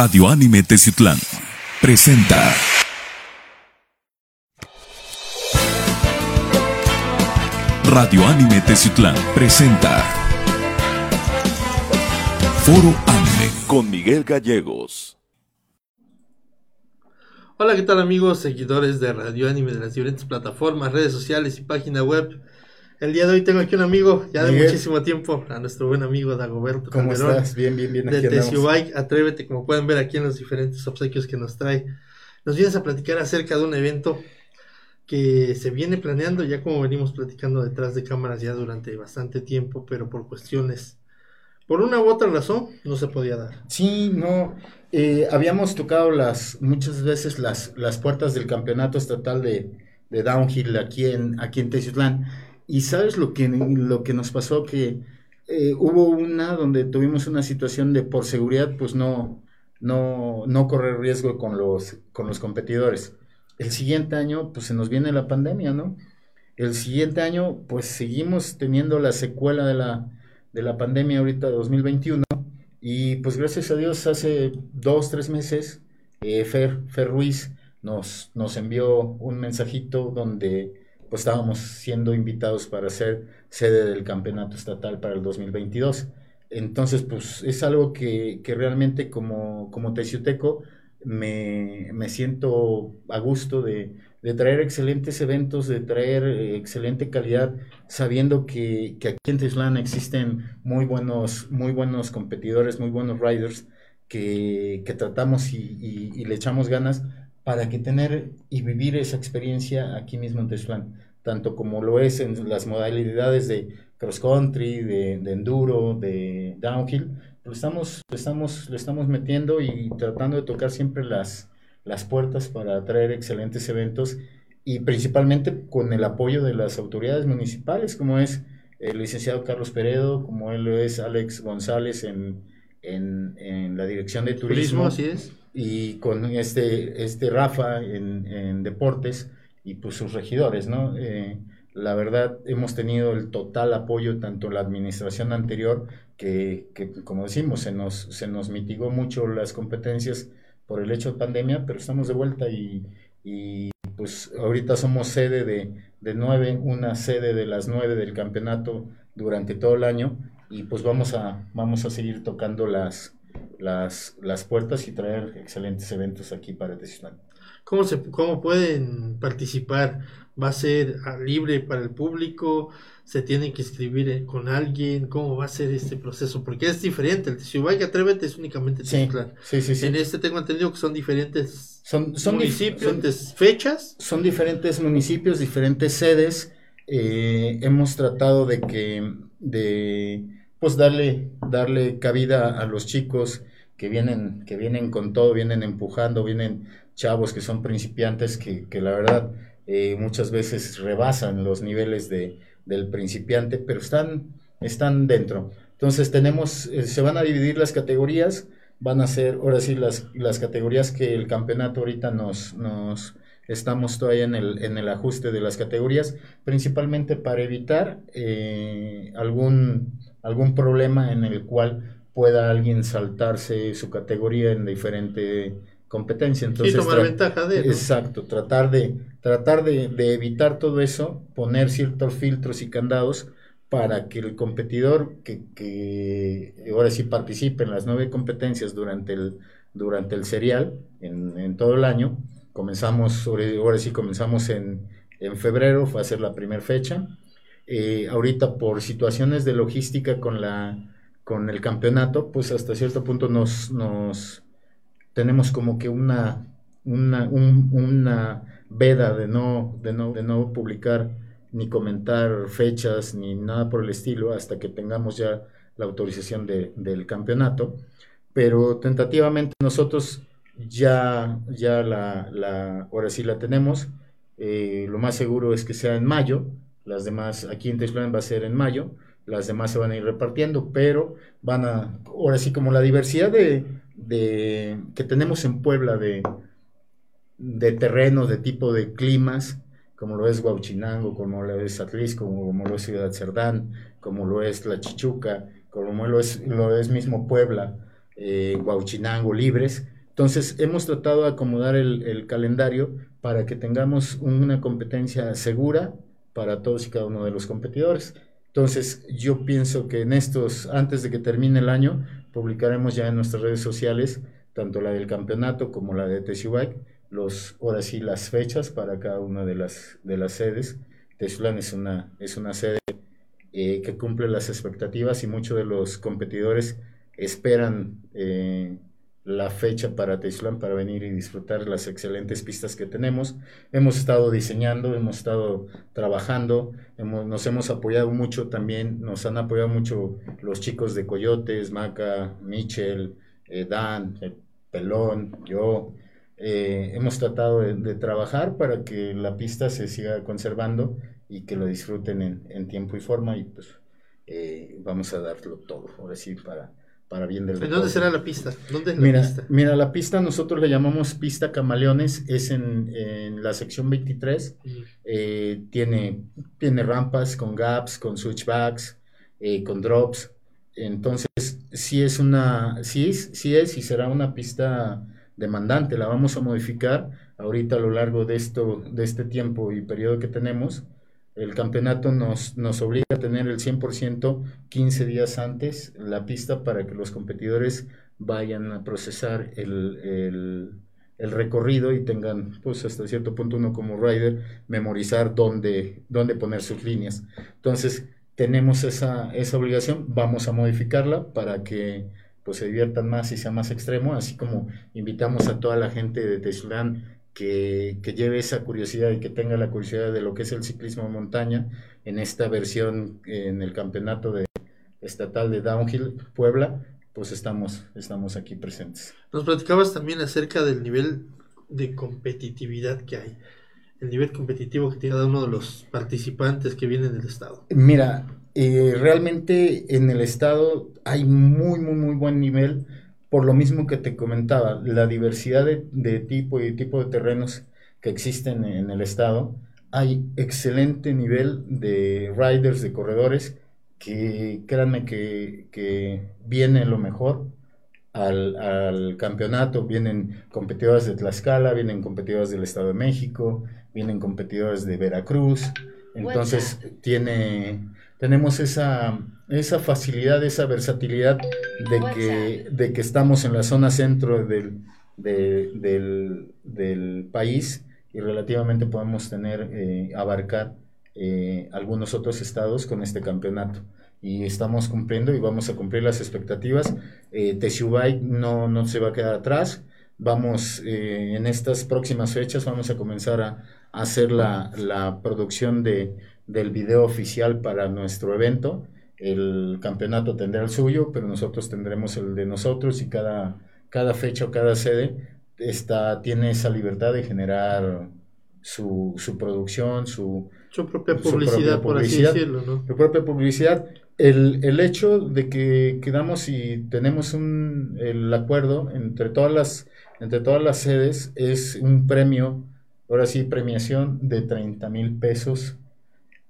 Radio Anime Teciutlán presenta. Radio Anime Teciutlán presenta. Foro Anime con Miguel Gallegos. Hola, ¿qué tal amigos, seguidores de Radio Anime de las diferentes plataformas, redes sociales y página web? El día de hoy tengo aquí un amigo, ya de Miguel. muchísimo tiempo, a nuestro buen amigo Dagoberto ¿Cómo Calderón, estás? Bien, bien, bien. de. Teciubike, Atrévete, como pueden ver aquí en los diferentes obsequios que nos trae. Nos vienes a platicar acerca de un evento que se viene planeando, ya como venimos platicando detrás de cámaras ya durante bastante tiempo, pero por cuestiones, por una u otra razón, no se podía dar. Sí, no. eh, habíamos tocado las muchas veces las, las puertas del campeonato estatal de, de downhill aquí en aquí en Teciutlán. Y sabes lo que lo que nos pasó que eh, hubo una donde tuvimos una situación de por seguridad, pues no no no correr riesgo con los con los competidores. El siguiente año, pues se nos viene la pandemia, ¿no? El siguiente año, pues seguimos teniendo la secuela de la de la pandemia ahorita 2021 y pues gracias a Dios hace dos, tres meses eh, Fer, Fer Ruiz nos, nos envió un mensajito donde pues estábamos siendo invitados para ser sede del campeonato estatal para el 2022. Entonces pues es algo que, que realmente como, como teciuteco me, me siento a gusto de, de traer excelentes eventos, de traer eh, excelente calidad, sabiendo que, que aquí en Tezlán existen muy buenos, muy buenos competidores, muy buenos riders, que, que tratamos y, y- le echamos ganas para que tener y vivir esa experiencia aquí mismo en Tezlán, tanto como lo es en las modalidades de cross country, de, de enduro, de downhill, lo estamos, lo estamos, lo estamos metiendo y tratando de tocar siempre las, las puertas para traer excelentes eventos y principalmente con el apoyo de las autoridades municipales, como es el licenciado Carlos Peredo, como él lo es Alex González en, en, en la dirección de Turismo, turismo, así es. y con este, este Rafa en, en deportes y pues sus regidores, ¿no? Eh, la verdad, hemos tenido el total apoyo tanto la administración anterior, que, que, como decimos, se nos, se nos mitigó mucho las competencias por el hecho de pandemia, pero estamos de vuelta y, y, pues ahorita somos sede de, de nueve, una sede de las nueve del campeonato durante todo el año y pues vamos a, vamos a seguir tocando las, las, las puertas y traer excelentes eventos aquí para Teciutlán. ¿Cómo, se, ¿Cómo pueden participar? ¿Va a ser ah, libre para el público? ¿Se tienen que inscribir eh, con alguien? ¿Cómo va a ser este proceso? Porque es diferente. El Teciubaya Atrévete es únicamente Teciutlán. sí, sí, sí. En este tengo entendido que son diferentes Son, son, municipios, diferentes fechas. son diferentes municipios, diferentes sedes. eh, hemos tratado de que, de, pues darle, darle cabida a los chicos que vienen, que vienen con todo, vienen empujando, vienen chavos que son principiantes, que, que la verdad eh, muchas veces rebasan los niveles de, del principiante, pero están, están dentro. Entonces tenemos, eh, se van a dividir las categorías, van a ser ahora sí las, las categorías que el campeonato ahorita nos, nos estamos todavía en el, en el ajuste de las categorías, principalmente para evitar eh, algún, algún problema en el cual pueda alguien saltarse su categoría en diferente competencia. Entonces, y tomar ventaja de ¿no? Exacto, tratar de, tratar de, de evitar todo eso, poner ciertos filtros y candados para que el competidor que, que ahora sí participe en las nueve competencias durante el, durante el serial, en, en todo el año, comenzamos, sobre- ahora sí comenzamos en, en febrero, fue a ser la primera fecha. Eh, ahorita por situaciones de logística con la con el campeonato, pues hasta cierto punto nos, nos tenemos como que una, una, un- una veda de no, de, no, de no publicar ni comentar fechas ni nada por el estilo hasta que tengamos ya la autorización de- del campeonato. Pero tentativamente nosotros ya, ya la, la, ahora sí la tenemos. Eh, lo más seguro es que sea en mayo. Las demás, aquí en Tezclan va a ser en mayo. Las demás se van a ir repartiendo, pero van a, ahora sí como la diversidad de, de que tenemos en Puebla de, de terrenos, de tipo de climas, como lo es Huauchinango, como lo es Atlisco, como lo es Ciudad Cerdán, como lo es La Chichuca, como lo es, lo es mismo Puebla, eh, Huauchinango libres. Entonces hemos tratado de acomodar el, el calendario para que tengamos una competencia segura para todos y cada uno de los competidores. Entonces, yo pienso que en estos, antes de que termine el año, publicaremos ya en nuestras redes sociales, tanto la del campeonato como la de Teshubike, los, ahora sí, las fechas para cada una de las, de las sedes. Teshulan es una, es una sede eh, que cumple las expectativas y muchos de los competidores esperan eh, la fecha para Teixlán para venir y disfrutar las excelentes pistas que tenemos. Hemos estado diseñando, hemos estado trabajando, nos hemos apoyado mucho también, nos han apoyado mucho los chicos de Coyotes, Maca, Michel, eh, Dan, Pelón, yo. Eh, hemos tratado de, trabajar para que la pista se siga conservando y que lo disfruten en, tiempo y forma y pues eh, vamos a darlo todo, ahora sí, para para bien del ¿Dónde será la pista? ¿Dónde es la mira, pista? Mira, la pista nosotros le llamamos pista Camaleones, es en, en la sección 23, eh, tiene, tiene rampas con gaps, con switchbacks, eh, con drops, entonces sí es una, sí es, sí es y será una pista demandante, la vamos a modificar ahorita a lo largo de esto, de este tiempo y periodo que tenemos, el campeonato nos, nos obliga a tener el 100% 15 días antes la pista para que los competidores vayan a procesar el, recorrido y tengan, pues hasta cierto punto uno como rider, memorizar dónde, dónde poner sus líneas. Entonces, tenemos esa, esa obligación, vamos a modificarla para que pues se diviertan más y sea más extremo, así como invitamos a toda la gente de Teslán que, lleve esa curiosidad y que tenga la curiosidad de lo que es el ciclismo de montaña en esta versión en el campeonato de, estatal de Downhill Puebla, pues estamos, estamos aquí presentes. Nos platicabas también acerca del nivel de competitividad que hay, el nivel competitivo que tiene cada uno de los participantes que vienen del estado. Mira, eh, realmente en el estado hay muy, muy, muy buen nivel por lo mismo que te comentaba, la diversidad de, tipo y tipo de terrenos que existen en el estado, hay excelente nivel de riders, de corredores, que créanme que, viene lo mejor al, campeonato, vienen competidores de Tlaxcala, vienen competidores del Estado de México, vienen competidores de Veracruz, entonces tiene tenemos esa, esa facilidad, esa versatilidad de que, de que estamos en la zona centro del, del, país y relativamente podemos tener, eh, abarcar eh, algunos otros estados con este campeonato. Y estamos cumpliendo y vamos a cumplir las expectativas. Eh, no, no se va a quedar atrás. Vamos, eh, en estas próximas fechas, vamos a comenzar a, a hacer la, la producción de del video oficial para nuestro evento. El campeonato tendrá el suyo, pero nosotros tendremos el de nosotros y cada, cada fecha o cada sede está, tiene esa libertad de generar su, su producción, su, su propia publicidad, por así decirlo, ¿no? Su propia publicidad. El, el hecho de que quedamos y tenemos un, el acuerdo entre todas las, entre todas las sedes es un premio, ahora sí, premiación de 30 mil pesos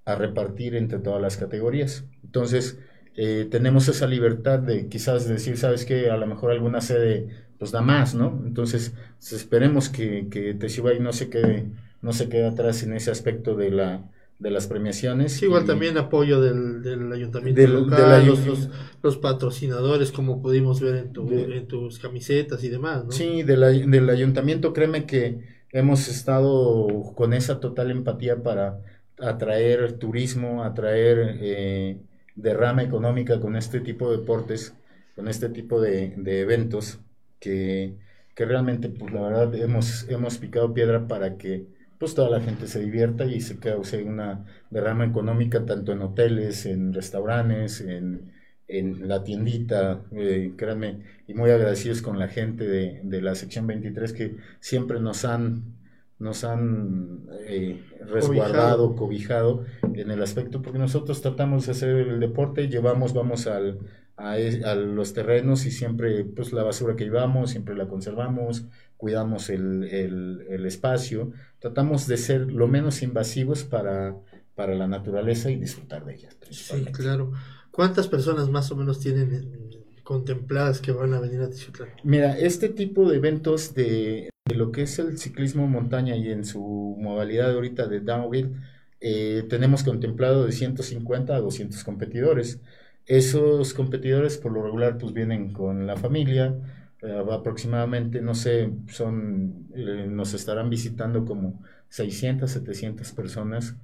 a repartir entre todas las categorías. Entonces, eh, tenemos esa libertad de quizás decir, sabes que a lo mejor alguna sede pues da más, ¿no? Entonces, pues, esperemos que, que Teshibay no se quede, no se quede atrás en ese aspecto de la de las premiaciones. igual también apoyo del, del ayuntamiento local, los, los, patrocinadores, como pudimos ver en, tu, en tus camisetas y demás, ¿no? Sí, del, del ayuntamiento, créeme que hemos estado con esa total empatía para atraer turismo, atraer eh, derrama económica con este tipo de deportes, con este tipo de, eventos que, realmente, pues la verdad, hemos, hemos picado piedra para que pues toda la gente se divierta y se cause una derrama económica tanto en hoteles, en restaurantes, en, la tiendita, eh, créanme, y muy agradecidos con la gente de, de la sección 23 que siempre nos han nos han eh, resguardado, cobijado. en el aspecto, porque nosotros tratamos de hacer el deporte, llevamos, vamos al, a, los terrenos y siempre, pues la basura que llevamos, siempre la conservamos, cuidamos el, el, espacio, tratamos de ser lo menos invasivos para, para la naturaleza y disfrutar de ella. Sí, claro. ¿Cuántas personas más o menos tienen contempladas que van a venir a Tizutlán? Mira, este tipo de eventos de, de lo que es el ciclismo montaña y en su modalidad ahorita de downhill, eh, tenemos contemplado de 150 a 200 competidores. Esos competidores por lo regular pues vienen con la familia, eh, aproximadamente, no sé, son, eh, nos estarán visitando como 600, 700 personas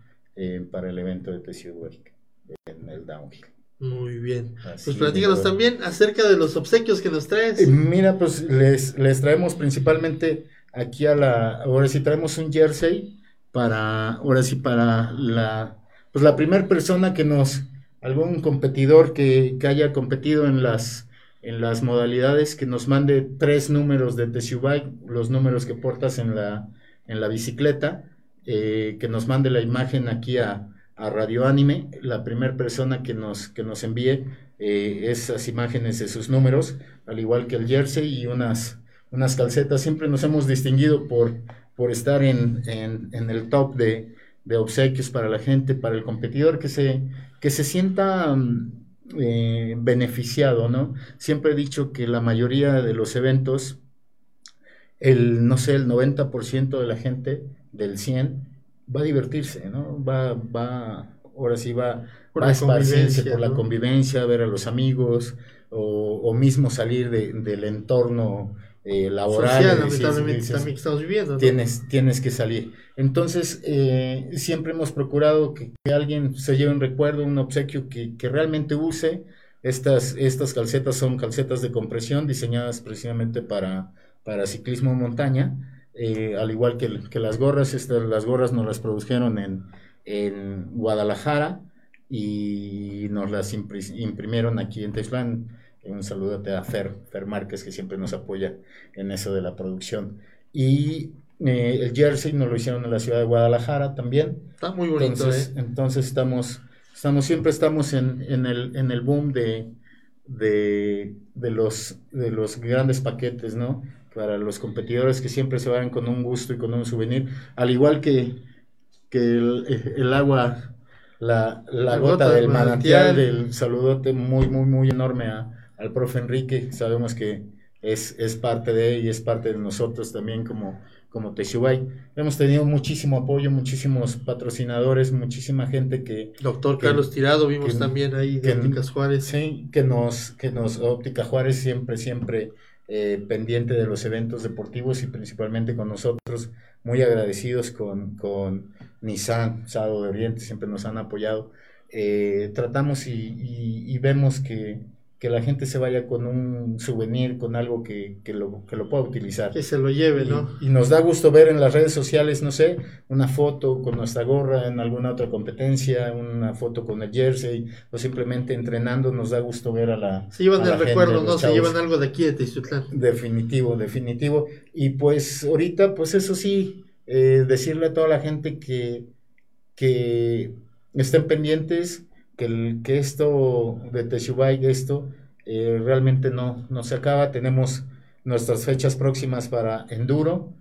para el evento de TCU en el downhill. Muy bien. Así Pues platícanos también acerca de los obsequios que nos traes. Eh, Mira, pues les, les traemos principalmente aquí a la, ahora sí traemos un jersey para, ahora sí para la, pues la primera persona que nos, algún competidor que, que haya competido en las, en las modalidades, que nos mande tres números de TCU Bike, los números que portas en la, en la bicicleta, eh, que nos mande la imagen aquí a, a Radio Anime, la primera persona que nos, que nos envíe eh, esas imágenes de sus números, al igual que el jersey y unas, unas calcetas. Siempre nos hemos distinguido por, por estar en, en, el top de, de obsequios para la gente, para el competidor, que se, que se sienta mm, eh, beneficiado, ¿no? Siempre he dicho que la mayoría de los eventos, el, no sé, el 90% de la gente del 100 va a divertirse, ¿no? Va, va, ahora sí va, Por va a esparcirse por la convivencia, ver a los amigos, o, o mismo salir de- del entorno eh, laboral. Social, lamentablemente, dices, también que estamos viviendo. ¿no? tienes, tienes que salir. Entonces, eh, siempre hemos procurado que, que alguien se lleve un recuerdo, un obsequio que, que realmente use. Estas, estas calcetas son calcetas de compresión diseñadas precisamente para, para ciclismo en montaña, eh, al igual que, que las gorras. Estas, las gorras nos las produjeron en, en Guadalajara y nos las impri- imprimieron aquí en Texlán. Un saludote a Fer, Fer Márquez, que siempre nos apoya en eso de la producción. Y eh, el jersey nos lo hicieron en la ciudad de Guadalajara también. Está muy bonito, Entonces, ¿eh? entonces estamos, estamos, siempre estamos en, en el, en el boom de, de, de los, de los grandes paquetes, ¿no? Para los competidores que siempre se van con un gusto y con un souvenir, al igual que, que el, el agua, la, la La gota, gota del manantial, del saludote muy, muy, muy enorme a- al profe Enrique, sabemos que es, es parte de él y es parte de nosotros también como, como Texubay. Hemos tenido muchísimo apoyo, muchísimos patrocinadores, muchísima gente que, Doctor que- Carlos Tirado, vimos que- también ahí que- de Ópticas Juárez. Sí, que nos, que nos, Óptica Juárez siempre, siempre eh, pendiente de los eventos deportivos y principalmente con nosotros, muy agradecidos con, con Nissan, Sado de Oriente, siempre nos han apoyado. Eh, tratamos y, vemos que, que la gente se vaya con un souvenir, con algo que, que lo, que lo pueda utilizar. Que se lo lleve, Y, ¿no? y nos da gusto ver en las redes sociales, no sé, una foto con nuestra gorra en alguna otra competencia, una foto con el jersey, o simplemente entrenando, nos da gusto ver a la... Se llevan el recuerdo, ¿no? Se llevan algo de aquí de Tizutlán. Definitivo, definitivo. Y pues ahorita, pues eso sí, eh, decirle a toda la gente que, que estén pendientes, que, el- que esto de Teshubay, esto eh, realmente no, no se acaba. Tenemos nuestras fechas próximas para enduro,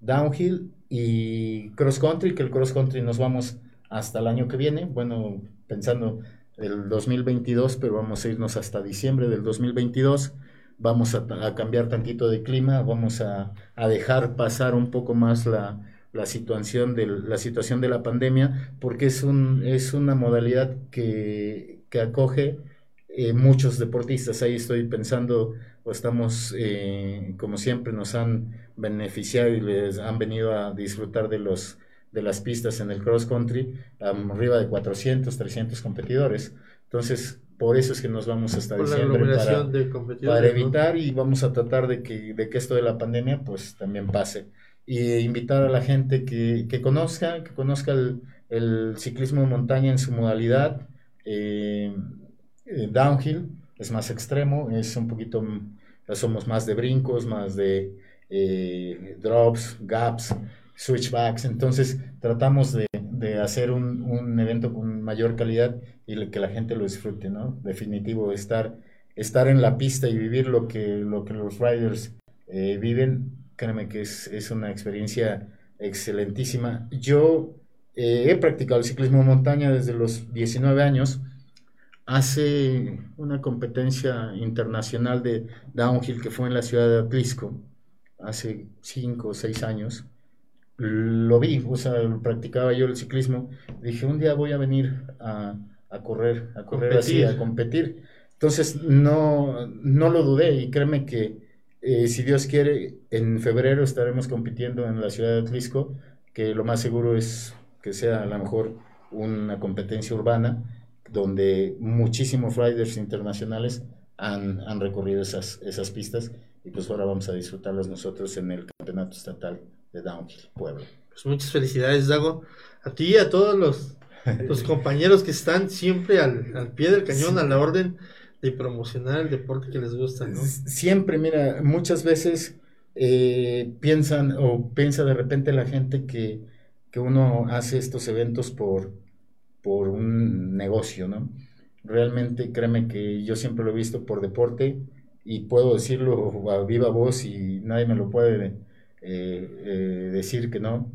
downhill y cross country, que el cross country nos vamos hasta el año que viene, bueno, pensando el 2022, pero vamos a irnos hasta diciembre del 2022 vamos a, a cambiar tantito de clima, vamos a, a dejar pasar un poco más la, la situación, de, la situación de la pandemia, porque es, un, es una modalidad que, que acoge eh, muchos deportistas. Ahí estoy pensando, o estamos, eh, como siempre, nos han beneficiado y les han venido a disfrutar de los de las pistas en el cross country, um, arriba de 400, 300 competidores. Entonces, por eso es que nos vamos hasta Por la diciembre para, de competidores. para ¿no? evitar y vamos a tratar de que, de que esto de la pandemia pues también pase. Y invitar a la gente que, que conozca, que conozca el, ciclismo de montaña en su modalidad. eh, eh, downhill es más extremo, es un poquito, somos más de brincos, más de drops, gaps, switchbacks. Entonces tratamos de, de hacer un, un evento con mayor calidad y que la gente lo disfrute, ¿no? Definitivo, estar, estar en la pista y vivir lo que, lo que los riders eh, viven, créeme que es, es una experiencia excelentísima. Yo eh, he practicado el ciclismo de montaña desde los 19 años, hace una competencia internacional de downhill que fue en la ciudad de Atlisco hace cinco o seis años. Lo vi, o sea, practicaba yo el ciclismo. Dije, un día voy a venir a, correr, a correr así, a competir. Entonces, no, no lo dudé y créeme que eh, si Dios quiere, en febrero estaremos compitiendo en la ciudad de Atlisco, que lo más seguro es que sea a lo mejor una competencia urbana donde muchísimos riders internacionales han, han recorrido esas, esas pistas y pues ahora vamos a disfrutarlas nosotros en el Campeonato Estatal de Downhill Puebla. Pues muchas felicidades, Dago. A ti y a todos los, los compañeros que están siempre al, al pie del cañón, a la orden de promocionar el deporte que les gusta, ¿no? Siempre, mira, muchas veces eh, piensan o piensa de repente la gente que, que uno hace estos eventos por, por un negocio, ¿no? Realmente créeme que yo siempre lo he visto por deporte y puedo decirlo a viva voz y nadie me lo puede eh, eh, decir que no,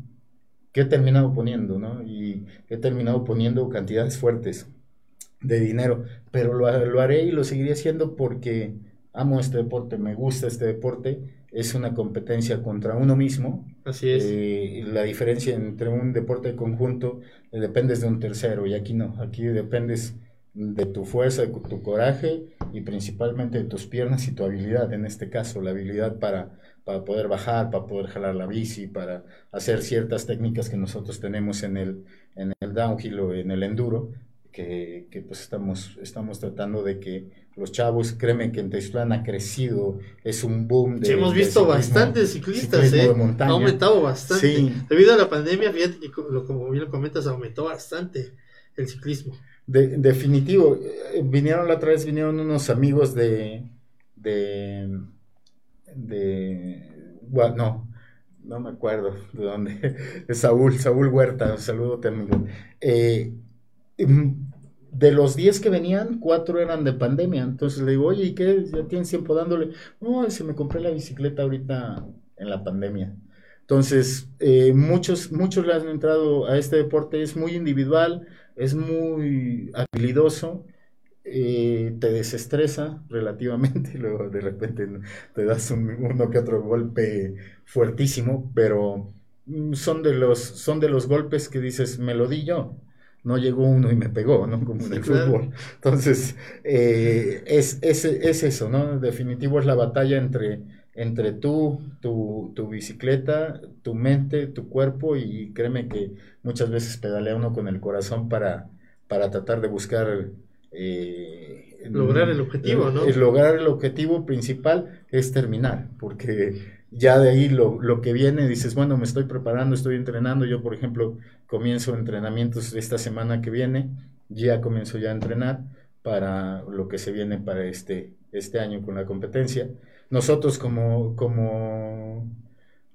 que he terminado poniendo, ¿no? Y he terminado poniendo cantidades fuertes de dinero, pero lo, lo haré y lo seguiré haciendo porque amo este deporte, me gusta este deporte, es una competencia contra uno mismo. Así es. Eh, la diferencia entre un deporte de conjunto, eh, dependes de un tercero y aquí no, aquí dependes de tu fuerza, de tu coraje y principalmente de tus piernas y tu habilidad, en este caso, la habilidad para, para poder bajar, para poder jalar la bici, para hacer ciertas técnicas que nosotros tenemos en el, en el downhill o en el enduro, que, que, pues estamos, estamos tratando de que los chavos, créeme que en Textlán ha crecido, es un boom de... Sí, hemos visto bastantes ciclistas, ¿eh? ha aumentado bastante. Debido a la pandemia, fíjate que como bien lo comentas, aumentó bastante el ciclismo. De, definitivo, eh, vinieron la otra vez, vinieron unos amigos de... de... de... Bueno, no, no me acuerdo de dónde, Saúl, Saúl Huerta, un saludo amigo. Eh, de los 10 que venían, 4 eran de pandemia. Entonces le digo, oye, ¿y qué? ¿Ya tienes tiempo dándole? No, se me compré la bicicleta ahorita en la pandemia. Entonces, eh, muchos, muchos le han entrado a este deporte, es muy individual, es muy habilidoso, eh, te desestresa relativamente, luego de repente te das uno que otro golpe fuertísimo, pero mm, son de los, son de los golpes que dices, me lo di yo no llegó uno y me pegó, ¿no? Como en el fútbol. Entonces, eh, es, es, es, eso, ¿no? Definitivo es la batalla entre, entre tú, tu, tu, bicicleta, tu mente, tu cuerpo y créeme que muchas veces pedalea uno con el corazón para, para tratar de buscar... Eh, lograr el objetivo, ¿no? lograr el objetivo principal es terminar, porque ya de ahí lo, lo, que viene, dices, bueno, me estoy preparando, estoy entrenando. Yo, por ejemplo, comienzo entrenamientos esta semana que viene, ya comienzo ya a entrenar para lo que se viene para este, este año con la competencia. Nosotros como, como,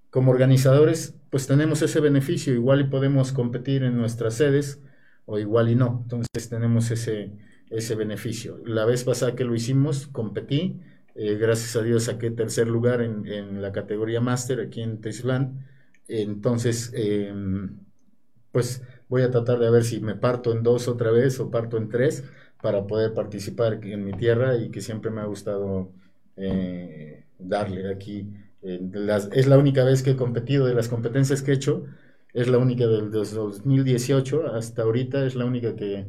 como organizadores, pues tenemos ese beneficio, igual y podemos competir en nuestras sedes o igual y no. Entonces tenemos ese, ese beneficio. La vez pasada que lo hicimos, competí eh, gracias a Dios saqué tercer lugar en, la categoría máster aquí en Teixlán. Entonces, em, pues voy a tratar de ver si me parto en dos otra vez o parto en tres para poder participar en mi tierra y que siempre me ha gustado eh, darle aquí. es la única vez que he competido de las competencias que he hecho, es la única del, 2018 hasta ahorita, es la única que,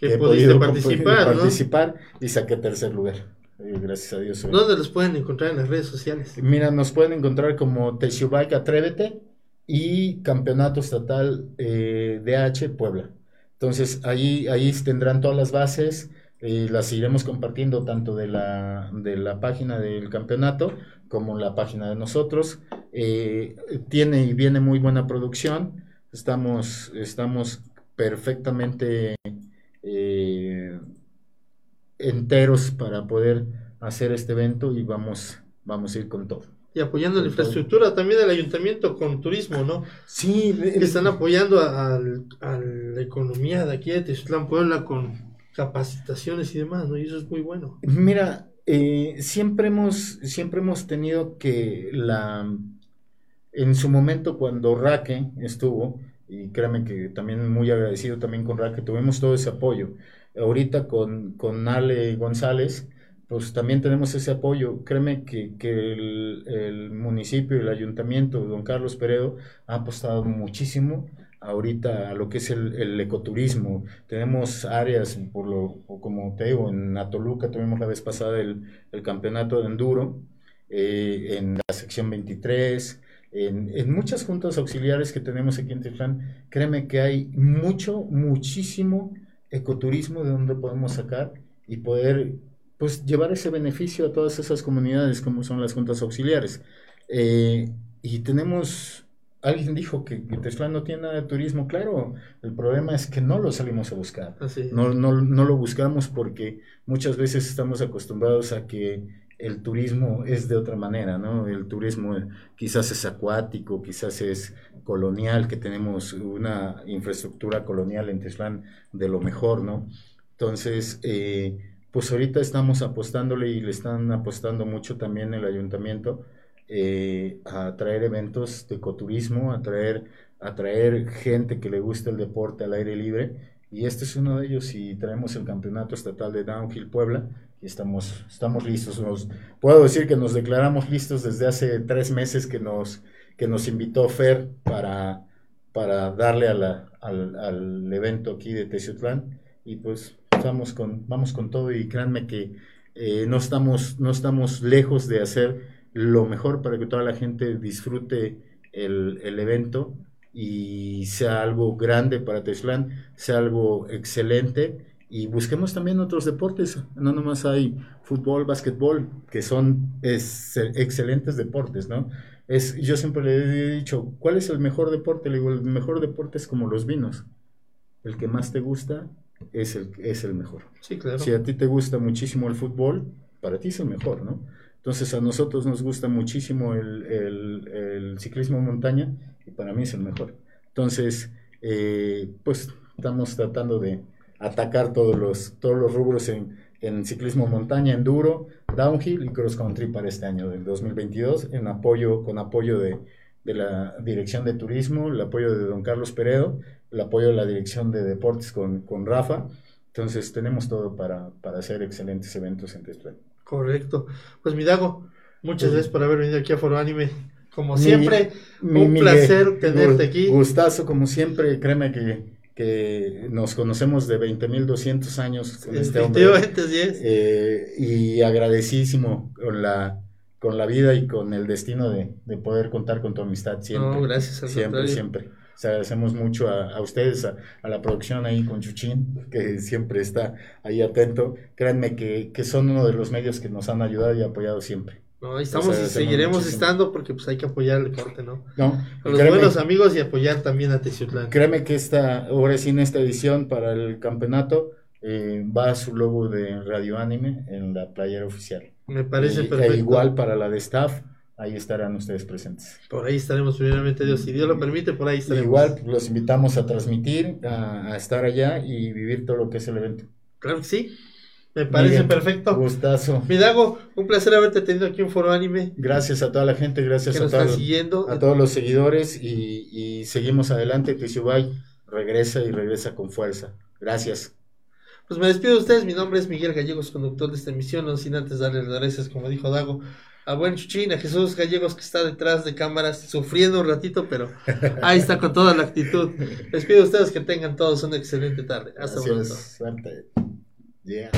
he podido participar, participar y saqué tercer lugar. Eh, gracias a Dios. ¿Dónde los pueden encontrar en las redes sociales? Mira, nos pueden encontrar como Bike Atrévete y Campeonato Estatal eh, DH Puebla. Entonces ahí, ahí tendrán todas las bases, eh, las iremos compartiendo tanto de la, de la página del campeonato como la página de nosotros. tiene y viene muy buena producción, estamos, estamos perfectamente enteros para poder hacer este evento y vamos, vamos a ir con todo. Y apoyando la infraestructura también del ayuntamiento con turismo, ¿no? Sí. están apoyando a, la economía de aquí de Tezutlán Puebla con capacitaciones y demás, ¿no? Y eso es muy bueno. Mira, eh, siempre, hemos, siempre hemos tenido que la... En su momento cuando Raque estuvo, y créame que también muy agradecido también con Raque, tuvimos todo ese apoyo ahorita con, con Ale González, pues también tenemos ese apoyo. Créeme que, que el, el, municipio el ayuntamiento, don Carlos Peredo, ha apostado muchísimo ahorita a lo que es el, el ecoturismo. Tenemos áreas, por lo, como te digo, en Atoluca tuvimos la vez pasada el, el campeonato de enduro, eh, en la sección 23, en, en, muchas juntas auxiliares que tenemos aquí en Titlán, créeme que hay mucho, muchísimo ecoturismo de donde podemos sacar y poder pues llevar ese beneficio a todas esas comunidades como son las juntas auxiliares. Eh, y tenemos, alguien dijo que, que no tiene nada de turismo, claro, el problema es que no lo salimos a buscar, Así. no, no, no lo buscamos porque muchas veces estamos acostumbrados a que el turismo es de otra manera, ¿no? El turismo quizás es acuático, quizás es colonial, que tenemos una infraestructura colonial en Teslán de lo mejor, ¿no? Entonces, eh, pues ahorita estamos apostándole y le están apostando mucho también el ayuntamiento eh, a traer eventos de ecoturismo, a traer, a traer gente que le gusta el deporte al aire libre. Y este es uno de ellos y traemos el campeonato estatal de Downhill Puebla y estamos, estamos listos. Nos, puedo decir que nos declaramos listos desde hace tres meses que nos, que nos invitó Fer para, para darle a la, al, al evento aquí de Teciutlán y pues vamos con, vamos con todo y créanme que eh, no, estamos, no estamos lejos de hacer lo mejor para que toda la gente disfrute el, el evento y sea algo grande para Teslán, sea algo excelente y busquemos también otros deportes, no nomás hay fútbol, básquetbol, que son es, excelentes deportes, ¿no? Es, yo siempre le he dicho, ¿cuál es el mejor deporte? Le digo, el mejor deporte es como los vinos, el que más te gusta es el, es el mejor. Sí, claro. Si a ti te gusta muchísimo el fútbol, para ti es el mejor, ¿no? Entonces a nosotros nos gusta muchísimo el, el, el ciclismo montaña y para mí es el mejor. Entonces, eh, pues estamos tratando de atacar todos los, todos los rubros en, en ciclismo montaña, enduro, downhill y cross country para este año del 2022, en apoyo, con apoyo de, de la Dirección de Turismo, el apoyo de don Carlos Peredo, el apoyo de la Dirección de Deportes con, con Rafa. Entonces tenemos todo para, para hacer excelentes eventos en Testuán. Correcto. Pues Midago, muchas gracias por haber venido aquí a Foro Anime. Como siempre, mi, un placer tenerte aquí. Gustazo, como siempre, créeme que, que nos conocemos de 20.200 años con este hombre. Eh, y agradecidísimo con la, con la vida y con el destino de, de poder contar con tu amistad siempre. No, gracias. Al siempre, contrario. siempre. O sea, agradecemos mucho a, a ustedes, a, a, la producción ahí con Chuchín, que siempre está ahí atento. Créanme que, que, son uno de los medios que nos han ayudado y apoyado siempre. No, ahí estamos y seguiremos muchísimo. estando porque pues hay que apoyar el deporte, ¿no? No. A los créeme, buenos amigos y apoyar también a Teciutlán. Créeme que esta, ahora sí en esta edición para el campeonato eh, va su logo de Radio Anime en la playera oficial. Me parece y, perfecto. E igual para la de staff ahí estarán ustedes presentes. Por ahí estaremos, primeramente Dios, si Dios lo permite, por ahí estaremos. Igual los invitamos a transmitir, a, a, estar allá y vivir todo lo que es el evento. Claro que sí, me parece Miguel, perfecto. Gustazo. Midago, un placer haberte tenido aquí en Foro Anime. Gracias a toda la gente, gracias que a, nos todo, siguiendo. a todos los seguidores y, y seguimos adelante. Tishubay regresa y regresa con fuerza. Gracias. Pues me despido de ustedes, mi nombre es Miguel Gallegos, conductor de esta emisión, no sin antes darles las gracias, como dijo Dago, a buen Chuchín, a Jesús Gallegos que está detrás de cámaras sufriendo un ratito, pero ahí está con toda la actitud. Les pido a ustedes que tengan todos una excelente tarde. Hasta pronto. Suerte. Yeah.